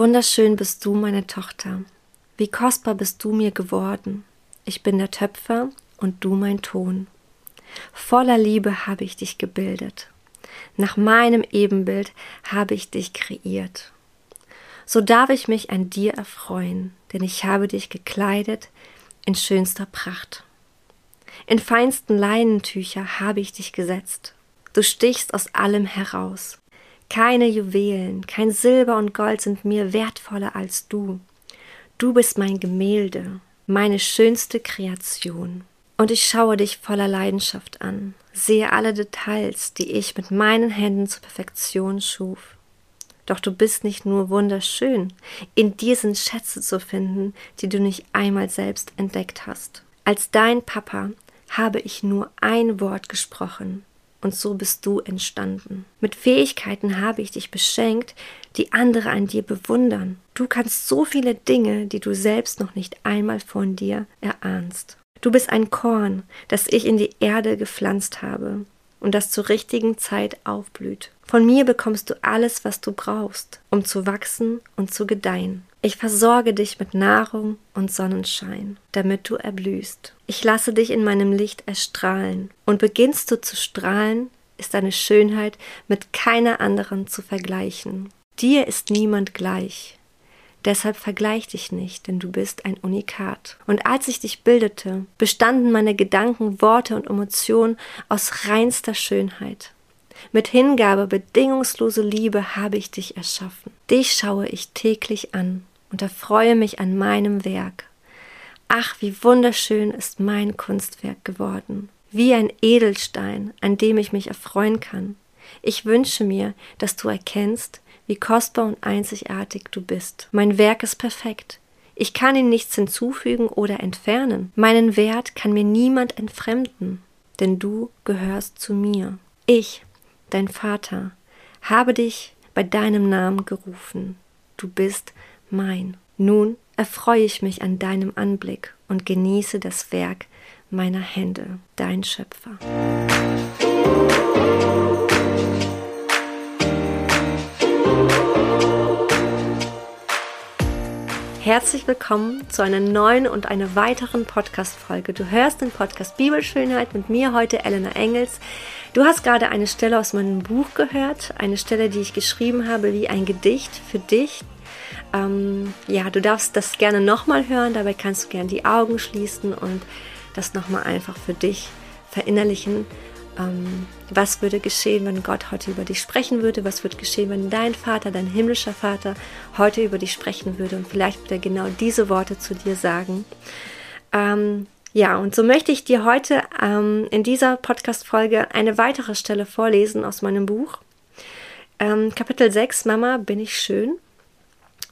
Wunderschön bist du, meine Tochter. Wie kostbar bist du mir geworden. Ich bin der Töpfer und du mein Ton. Voller Liebe habe ich dich gebildet. Nach meinem Ebenbild habe ich dich kreiert. So darf ich mich an dir erfreuen, denn ich habe dich gekleidet in schönster Pracht. In feinsten Leinentücher habe ich dich gesetzt. Du stichst aus allem heraus. Keine Juwelen, kein Silber und Gold sind mir wertvoller als du. Du bist mein Gemälde, meine schönste Kreation. Und ich schaue dich voller Leidenschaft an, sehe alle Details, die ich mit meinen Händen zur Perfektion schuf. Doch du bist nicht nur wunderschön, in dir sind Schätze zu finden, die du nicht einmal selbst entdeckt hast. Als dein Papa habe ich nur ein Wort gesprochen, und so bist du entstanden. Mit Fähigkeiten habe ich dich beschenkt, die andere an dir bewundern. Du kannst so viele Dinge, die du selbst noch nicht einmal von dir erahnst. Du bist ein Korn, das ich in die Erde gepflanzt habe und das zur richtigen Zeit aufblüht. Von mir bekommst du alles, was du brauchst, um zu wachsen und zu gedeihen. Ich versorge dich mit Nahrung und Sonnenschein, damit du erblühst. Ich lasse dich in meinem Licht erstrahlen, und beginnst du zu strahlen, ist deine Schönheit mit keiner anderen zu vergleichen. Dir ist niemand gleich. Deshalb vergleich dich nicht, denn du bist ein Unikat. Und als ich dich bildete, bestanden meine Gedanken, Worte und Emotionen aus reinster Schönheit. Mit Hingabe, bedingungslose Liebe habe ich dich erschaffen. Dich schaue ich täglich an und erfreue mich an meinem Werk. Ach, wie wunderschön ist mein Kunstwerk geworden, wie ein Edelstein, an dem ich mich erfreuen kann. Ich wünsche mir, dass du erkennst, wie kostbar und einzigartig du bist. Mein Werk ist perfekt. Ich kann ihm nichts hinzufügen oder entfernen. Meinen Wert kann mir niemand entfremden, denn du gehörst zu mir. Ich, dein Vater, habe dich bei deinem Namen gerufen. Du bist mein. Nun erfreue ich mich an deinem Anblick und genieße das Werk meiner Hände, dein Schöpfer. Herzlich willkommen zu einer neuen und einer weiteren Podcast-Folge. Du hörst den Podcast Bibelschönheit mit mir heute, Elena Engels. Du hast gerade eine Stelle aus meinem Buch gehört, eine Stelle, die ich geschrieben habe, wie ein Gedicht für dich, ähm, ja, du darfst das gerne nochmal hören, dabei kannst du gerne die Augen schließen und das nochmal einfach für dich verinnerlichen. Ähm, was würde geschehen, wenn Gott heute über dich sprechen würde? Was würde geschehen, wenn dein Vater, dein himmlischer Vater heute über dich sprechen würde? Und vielleicht würde er genau diese Worte zu dir sagen. Ähm, ja, und so möchte ich dir heute ähm, in dieser Podcast-Folge eine weitere Stelle vorlesen aus meinem Buch. Ähm, Kapitel 6, Mama, bin ich schön?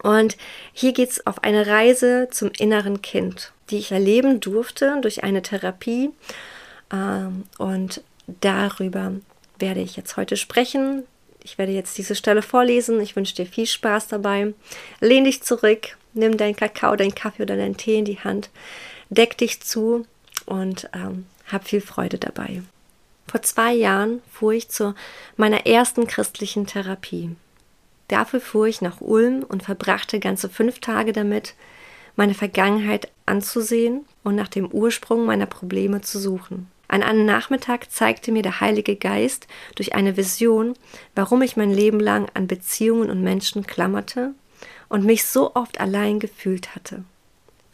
Und hier geht es auf eine Reise zum inneren Kind, die ich erleben durfte durch eine Therapie. Ähm, und darüber werde ich jetzt heute sprechen. Ich werde jetzt diese Stelle vorlesen. Ich wünsche dir viel Spaß dabei. Lehn dich zurück, nimm deinen Kakao, deinen Kaffee oder deinen Tee in die Hand, deck dich zu und ähm, hab viel Freude dabei. Vor zwei Jahren fuhr ich zu meiner ersten christlichen Therapie. Dafür fuhr ich nach Ulm und verbrachte ganze fünf Tage damit, meine Vergangenheit anzusehen und nach dem Ursprung meiner Probleme zu suchen. An einem Nachmittag zeigte mir der Heilige Geist durch eine Vision, warum ich mein Leben lang an Beziehungen und Menschen klammerte und mich so oft allein gefühlt hatte.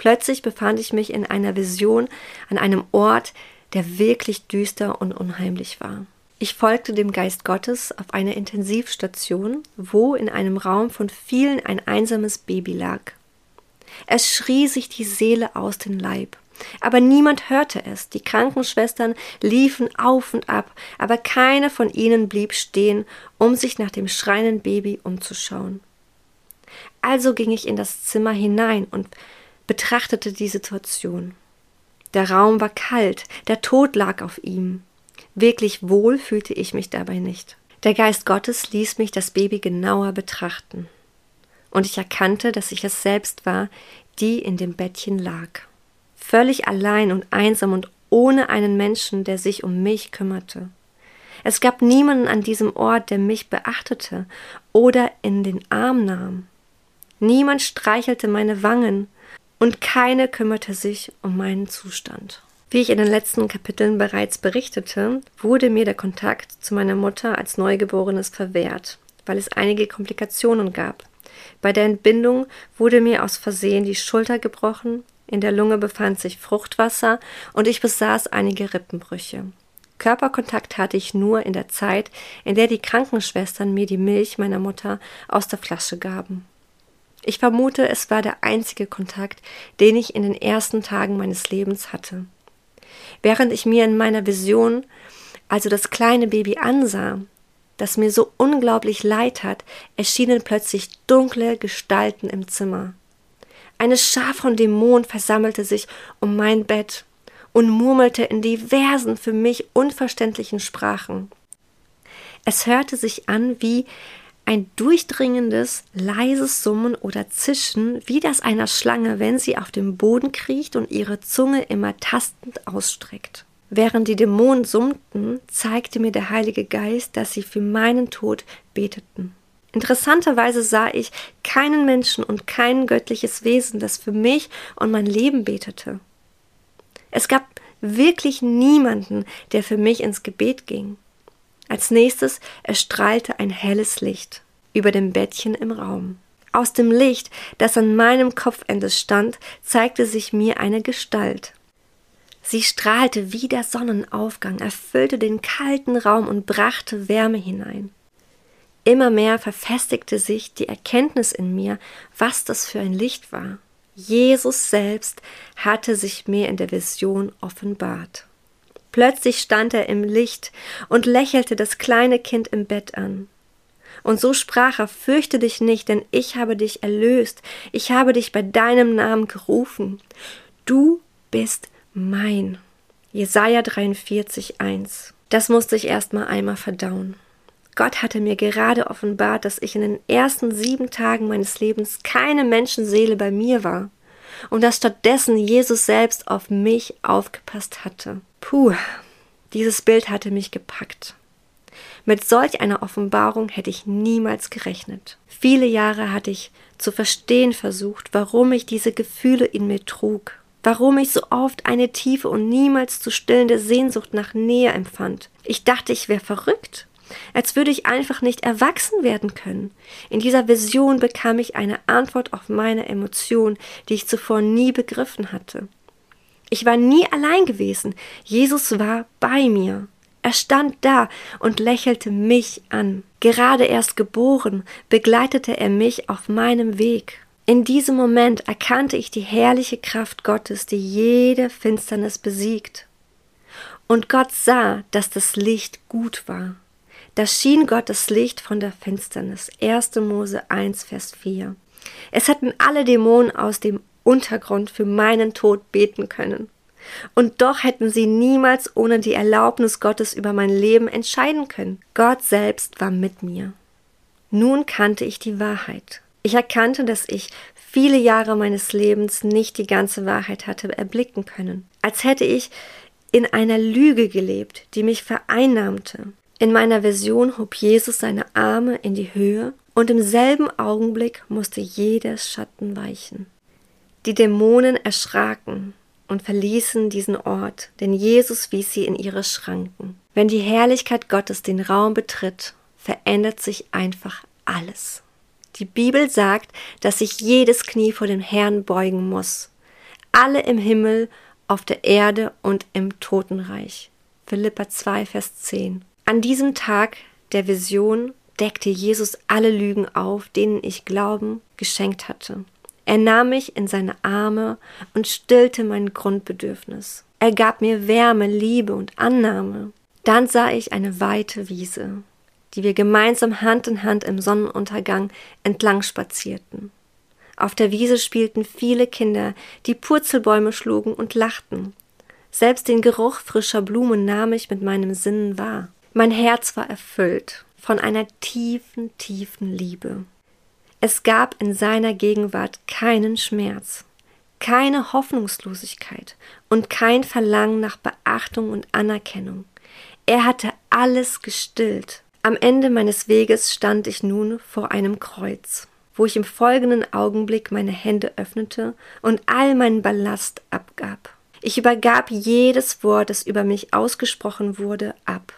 Plötzlich befand ich mich in einer Vision an einem Ort, der wirklich düster und unheimlich war. Ich folgte dem Geist Gottes auf eine Intensivstation, wo in einem Raum von vielen ein einsames Baby lag. Es schrie sich die Seele aus dem Leib. Aber niemand hörte es. Die Krankenschwestern liefen auf und ab, aber keine von ihnen blieb stehen, um sich nach dem schreienden Baby umzuschauen. Also ging ich in das Zimmer hinein und betrachtete die Situation. Der Raum war kalt, der Tod lag auf ihm. Wirklich wohl fühlte ich mich dabei nicht. Der Geist Gottes ließ mich das Baby genauer betrachten. Und ich erkannte, dass ich es selbst war, die in dem Bettchen lag. Völlig allein und einsam und ohne einen Menschen, der sich um mich kümmerte. Es gab niemanden an diesem Ort, der mich beachtete oder in den Arm nahm. Niemand streichelte meine Wangen und keine kümmerte sich um meinen Zustand. Wie ich in den letzten Kapiteln bereits berichtete, wurde mir der Kontakt zu meiner Mutter als Neugeborenes verwehrt, weil es einige Komplikationen gab. Bei der Entbindung wurde mir aus Versehen die Schulter gebrochen, in der Lunge befand sich Fruchtwasser und ich besaß einige Rippenbrüche. Körperkontakt hatte ich nur in der Zeit, in der die Krankenschwestern mir die Milch meiner Mutter aus der Flasche gaben. Ich vermute, es war der einzige Kontakt, den ich in den ersten Tagen meines Lebens hatte. Während ich mir in meiner Vision also das kleine Baby ansah, das mir so unglaublich leid hat, erschienen plötzlich dunkle Gestalten im Zimmer. Eine Schar von Dämonen versammelte sich um mein Bett und murmelte in diversen für mich unverständlichen Sprachen. Es hörte sich an wie ein durchdringendes, leises Summen oder Zischen, wie das einer Schlange, wenn sie auf dem Boden kriecht und ihre Zunge immer tastend ausstreckt. Während die Dämonen summten, zeigte mir der Heilige Geist, dass sie für meinen Tod beteten. Interessanterweise sah ich keinen Menschen und kein göttliches Wesen, das für mich und mein Leben betete. Es gab wirklich niemanden, der für mich ins Gebet ging. Als nächstes erstrahlte ein helles Licht über dem Bettchen im Raum. Aus dem Licht, das an meinem Kopfende stand, zeigte sich mir eine Gestalt. Sie strahlte wie der Sonnenaufgang, erfüllte den kalten Raum und brachte Wärme hinein. Immer mehr verfestigte sich die Erkenntnis in mir, was das für ein Licht war. Jesus selbst hatte sich mir in der Vision offenbart. Plötzlich stand er im Licht und lächelte das kleine Kind im Bett an. Und so sprach er, fürchte dich nicht, denn ich habe dich erlöst, ich habe dich bei deinem Namen gerufen. Du bist mein. Jesaja 43, 1. Das musste ich erst mal einmal verdauen. Gott hatte mir gerade offenbart, dass ich in den ersten sieben Tagen meines Lebens keine Menschenseele bei mir war und dass stattdessen Jesus selbst auf mich aufgepasst hatte. Puh, dieses Bild hatte mich gepackt. Mit solch einer Offenbarung hätte ich niemals gerechnet. Viele Jahre hatte ich zu verstehen versucht, warum ich diese Gefühle in mir trug, warum ich so oft eine tiefe und niemals zu stillende Sehnsucht nach Nähe empfand. Ich dachte, ich wäre verrückt als würde ich einfach nicht erwachsen werden können. In dieser Vision bekam ich eine Antwort auf meine Emotion, die ich zuvor nie begriffen hatte. Ich war nie allein gewesen. Jesus war bei mir. Er stand da und lächelte mich an. Gerade erst geboren, begleitete er mich auf meinem Weg. In diesem Moment erkannte ich die herrliche Kraft Gottes, die jede Finsternis besiegt. Und Gott sah, dass das Licht gut war. Da schien Gottes Licht von der Finsternis. 1. Mose 1, Vers 4. Es hätten alle Dämonen aus dem Untergrund für meinen Tod beten können. Und doch hätten sie niemals ohne die Erlaubnis Gottes über mein Leben entscheiden können. Gott selbst war mit mir. Nun kannte ich die Wahrheit. Ich erkannte, dass ich viele Jahre meines Lebens nicht die ganze Wahrheit hatte erblicken können. Als hätte ich in einer Lüge gelebt, die mich vereinnahmte. In meiner Vision hob Jesus seine Arme in die Höhe und im selben Augenblick musste jeder Schatten weichen. Die Dämonen erschraken und verließen diesen Ort, denn Jesus wies sie in ihre Schranken. Wenn die Herrlichkeit Gottes den Raum betritt, verändert sich einfach alles. Die Bibel sagt, dass sich jedes Knie vor dem Herrn beugen muss. Alle im Himmel, auf der Erde und im Totenreich. Philippa 2, Vers 10. An diesem Tag der Vision deckte Jesus alle Lügen auf, denen ich Glauben geschenkt hatte. Er nahm mich in seine Arme und stillte mein Grundbedürfnis. Er gab mir Wärme, Liebe und Annahme. Dann sah ich eine weite Wiese, die wir gemeinsam Hand in Hand im Sonnenuntergang entlang spazierten. Auf der Wiese spielten viele Kinder, die Purzelbäume schlugen und lachten. Selbst den Geruch frischer Blumen nahm ich mit meinem Sinnen wahr. Mein Herz war erfüllt von einer tiefen, tiefen Liebe. Es gab in seiner Gegenwart keinen Schmerz, keine Hoffnungslosigkeit und kein Verlangen nach Beachtung und Anerkennung. Er hatte alles gestillt. Am Ende meines Weges stand ich nun vor einem Kreuz. wo ich im folgenden Augenblick meine Hände öffnete und all meinen Ballast abgab. Ich übergab jedes Wort, das über mich ausgesprochen wurde, ab.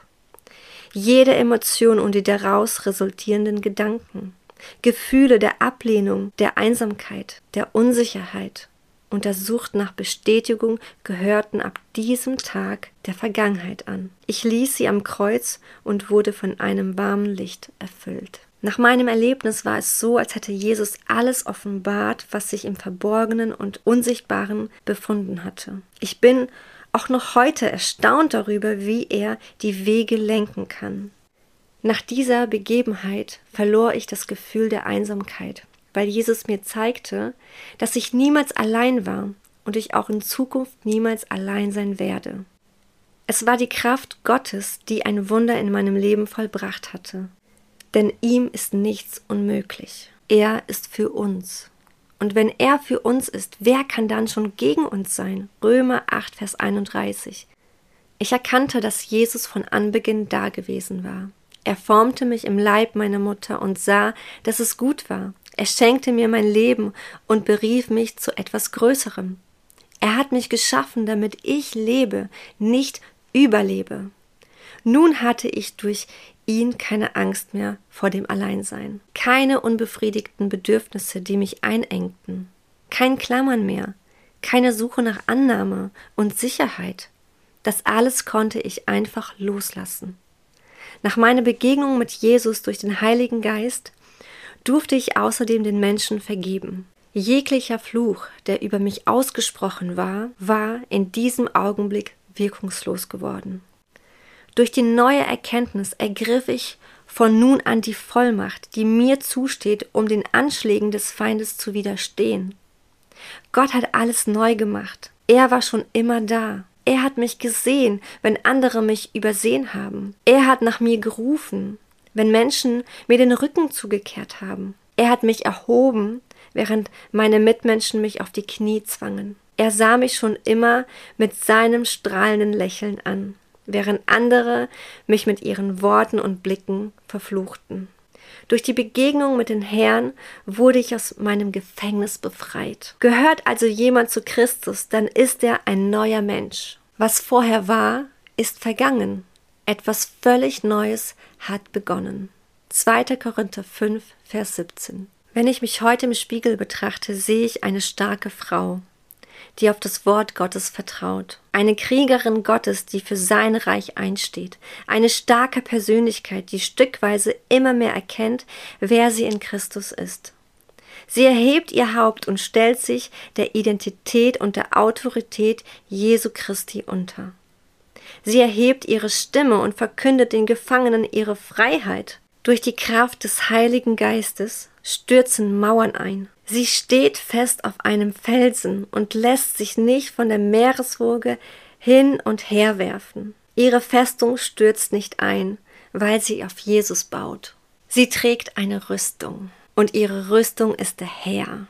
Jede Emotion und die daraus resultierenden Gedanken, Gefühle der Ablehnung, der Einsamkeit, der Unsicherheit und der Sucht nach Bestätigung gehörten ab diesem Tag der Vergangenheit an. Ich ließ sie am Kreuz und wurde von einem warmen Licht erfüllt. Nach meinem Erlebnis war es so, als hätte Jesus alles offenbart, was sich im Verborgenen und Unsichtbaren befunden hatte. Ich bin auch noch heute erstaunt darüber, wie er die Wege lenken kann. Nach dieser Begebenheit verlor ich das Gefühl der Einsamkeit, weil Jesus mir zeigte, dass ich niemals allein war und ich auch in Zukunft niemals allein sein werde. Es war die Kraft Gottes, die ein Wunder in meinem Leben vollbracht hatte denn ihm ist nichts unmöglich. Er ist für uns. Und wenn er für uns ist, wer kann dann schon gegen uns sein? Römer 8, Vers 31. Ich erkannte, dass Jesus von Anbeginn da gewesen war. Er formte mich im Leib meiner Mutter und sah, dass es gut war. Er schenkte mir mein Leben und berief mich zu etwas Größerem. Er hat mich geschaffen, damit ich lebe, nicht überlebe. Nun hatte ich durch ihn keine Angst mehr vor dem Alleinsein, keine unbefriedigten Bedürfnisse, die mich einengten, kein Klammern mehr, keine Suche nach Annahme und Sicherheit. Das alles konnte ich einfach loslassen. Nach meiner Begegnung mit Jesus durch den Heiligen Geist durfte ich außerdem den Menschen vergeben. Jeglicher Fluch, der über mich ausgesprochen war, war in diesem Augenblick wirkungslos geworden. Durch die neue Erkenntnis ergriff ich von nun an die Vollmacht, die mir zusteht, um den Anschlägen des Feindes zu widerstehen. Gott hat alles neu gemacht. Er war schon immer da. Er hat mich gesehen, wenn andere mich übersehen haben. Er hat nach mir gerufen, wenn Menschen mir den Rücken zugekehrt haben. Er hat mich erhoben, während meine Mitmenschen mich auf die Knie zwangen. Er sah mich schon immer mit seinem strahlenden Lächeln an während andere mich mit ihren Worten und Blicken verfluchten. Durch die Begegnung mit den Herrn wurde ich aus meinem Gefängnis befreit. Gehört also jemand zu Christus, dann ist er ein neuer Mensch. Was vorher war, ist vergangen. Etwas völlig Neues hat begonnen. 2. Korinther 5, Vers 17. Wenn ich mich heute im Spiegel betrachte, sehe ich eine starke Frau, die auf das Wort Gottes vertraut. Eine Kriegerin Gottes, die für sein Reich einsteht. Eine starke Persönlichkeit, die stückweise immer mehr erkennt, wer sie in Christus ist. Sie erhebt ihr Haupt und stellt sich der Identität und der Autorität Jesu Christi unter. Sie erhebt ihre Stimme und verkündet den Gefangenen ihre Freiheit. Durch die Kraft des Heiligen Geistes stürzen Mauern ein. Sie steht fest auf einem Felsen und lässt sich nicht von der Meereswoge hin und her werfen. Ihre Festung stürzt nicht ein, weil sie auf Jesus baut. Sie trägt eine Rüstung und ihre Rüstung ist der Herr.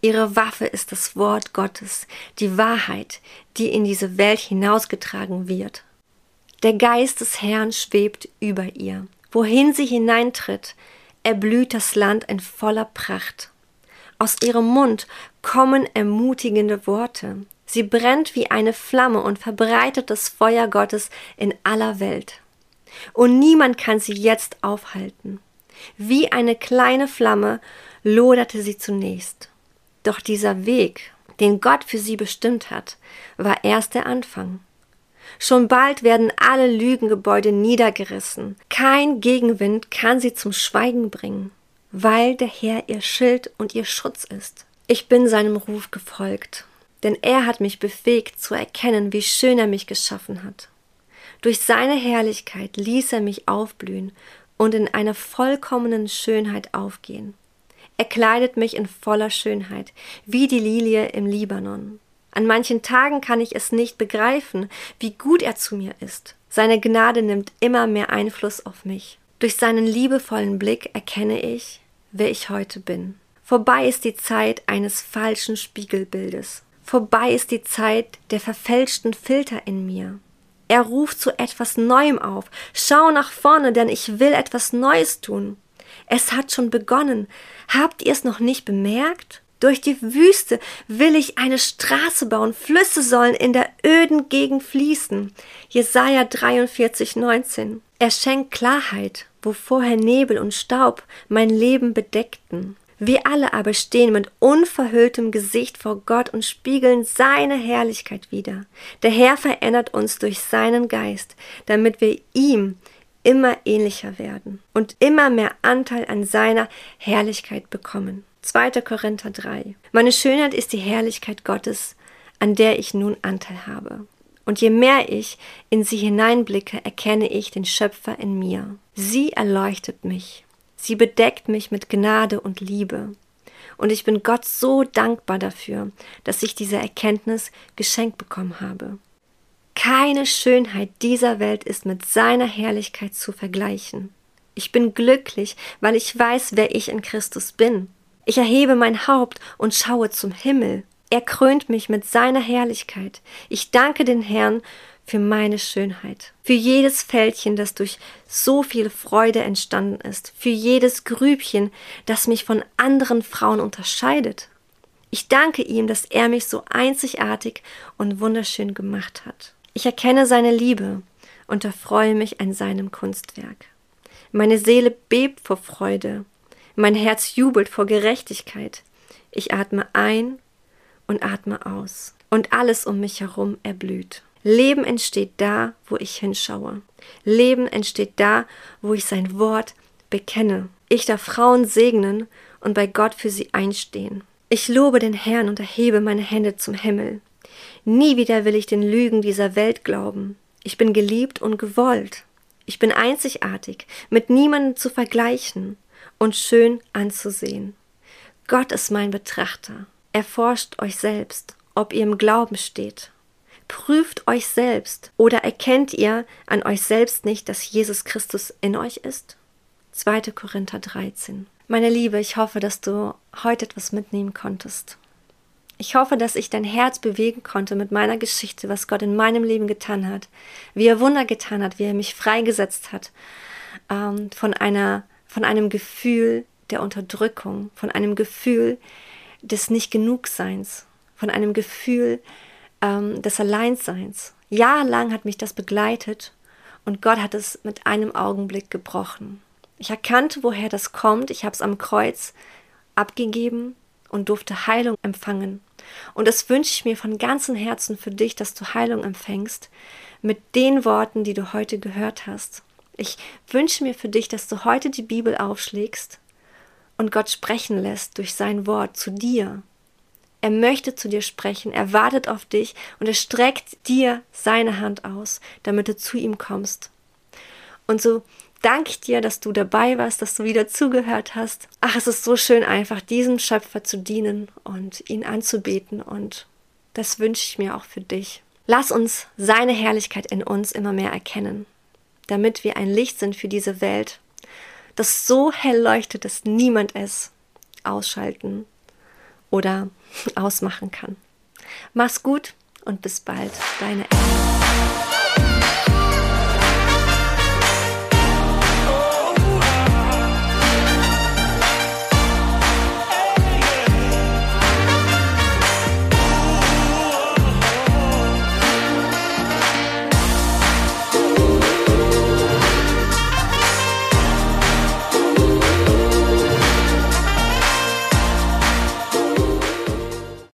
Ihre Waffe ist das Wort Gottes, die Wahrheit, die in diese Welt hinausgetragen wird. Der Geist des Herrn schwebt über ihr. Wohin sie hineintritt, erblüht das Land in voller Pracht. Aus ihrem Mund kommen ermutigende Worte. Sie brennt wie eine Flamme und verbreitet das Feuer Gottes in aller Welt. Und niemand kann sie jetzt aufhalten. Wie eine kleine Flamme loderte sie zunächst. Doch dieser Weg, den Gott für sie bestimmt hat, war erst der Anfang. Schon bald werden alle Lügengebäude niedergerissen. Kein Gegenwind kann sie zum Schweigen bringen weil der Herr ihr Schild und ihr Schutz ist. Ich bin seinem Ruf gefolgt, denn er hat mich befähigt zu erkennen, wie schön er mich geschaffen hat. Durch seine Herrlichkeit ließ er mich aufblühen und in einer vollkommenen Schönheit aufgehen. Er kleidet mich in voller Schönheit, wie die Lilie im Libanon. An manchen Tagen kann ich es nicht begreifen, wie gut er zu mir ist. Seine Gnade nimmt immer mehr Einfluss auf mich. Durch seinen liebevollen Blick erkenne ich, wer ich heute bin. Vorbei ist die Zeit eines falschen Spiegelbildes. Vorbei ist die Zeit der verfälschten Filter in mir. Er ruft zu etwas Neuem auf. Schau nach vorne, denn ich will etwas Neues tun. Es hat schon begonnen. Habt ihr es noch nicht bemerkt? Durch die Wüste will ich eine Straße bauen, Flüsse sollen in der öden Gegend fließen. Jesaja 43, 19. Er schenkt Klarheit, wo vorher Nebel und Staub mein Leben bedeckten. Wir alle aber stehen mit unverhülltem Gesicht vor Gott und spiegeln seine Herrlichkeit wider. Der Herr verändert uns durch seinen Geist, damit wir ihm immer ähnlicher werden und immer mehr Anteil an seiner Herrlichkeit bekommen. 2. Korinther 3. Meine Schönheit ist die Herrlichkeit Gottes, an der ich nun Anteil habe. Und je mehr ich in sie hineinblicke, erkenne ich den Schöpfer in mir. Sie erleuchtet mich. Sie bedeckt mich mit Gnade und Liebe. Und ich bin Gott so dankbar dafür, dass ich diese Erkenntnis geschenkt bekommen habe. Keine Schönheit dieser Welt ist mit seiner Herrlichkeit zu vergleichen. Ich bin glücklich, weil ich weiß, wer ich in Christus bin. Ich erhebe mein Haupt und schaue zum Himmel. Er krönt mich mit seiner Herrlichkeit. Ich danke den Herrn für meine Schönheit, für jedes Fältchen, das durch so viel Freude entstanden ist, für jedes Grübchen, das mich von anderen Frauen unterscheidet. Ich danke ihm, dass er mich so einzigartig und wunderschön gemacht hat. Ich erkenne seine Liebe und erfreue mich an seinem Kunstwerk. Meine Seele bebt vor Freude, mein Herz jubelt vor Gerechtigkeit. Ich atme ein und atme aus. Und alles um mich herum erblüht. Leben entsteht da, wo ich hinschaue. Leben entsteht da, wo ich sein Wort bekenne. Ich darf Frauen segnen und bei Gott für sie einstehen. Ich lobe den Herrn und erhebe meine Hände zum Himmel. Nie wieder will ich den Lügen dieser Welt glauben. Ich bin geliebt und gewollt. Ich bin einzigartig, mit niemandem zu vergleichen und schön anzusehen. Gott ist mein Betrachter. Erforscht euch selbst, ob ihr im Glauben steht. Prüft euch selbst oder erkennt ihr an euch selbst nicht, dass Jesus Christus in euch ist? 2. Korinther 13. Meine Liebe, ich hoffe, dass du heute etwas mitnehmen konntest. Ich hoffe, dass ich dein Herz bewegen konnte mit meiner Geschichte, was Gott in meinem Leben getan hat, wie er Wunder getan hat, wie er mich freigesetzt hat ähm, von einer von einem Gefühl der Unterdrückung, von einem Gefühl des Nicht-Genugseins, von einem Gefühl ähm, des Alleinseins. Jahrelang hat mich das begleitet und Gott hat es mit einem Augenblick gebrochen. Ich erkannte, woher das kommt. Ich habe es am Kreuz abgegeben und durfte Heilung empfangen. Und das wünsche ich mir von ganzem Herzen für dich, dass du Heilung empfängst mit den Worten, die du heute gehört hast. Ich wünsche mir für dich, dass du heute die Bibel aufschlägst und Gott sprechen lässt durch sein Wort zu dir. Er möchte zu dir sprechen, er wartet auf dich und er streckt dir seine Hand aus, damit du zu ihm kommst. Und so danke ich dir, dass du dabei warst, dass du wieder zugehört hast. Ach, es ist so schön einfach, diesem Schöpfer zu dienen und ihn anzubeten und das wünsche ich mir auch für dich. Lass uns seine Herrlichkeit in uns immer mehr erkennen damit wir ein Licht sind für diese Welt, das so hell leuchtet, dass niemand es ausschalten oder ausmachen kann. Mach's gut und bis bald, deine Ella.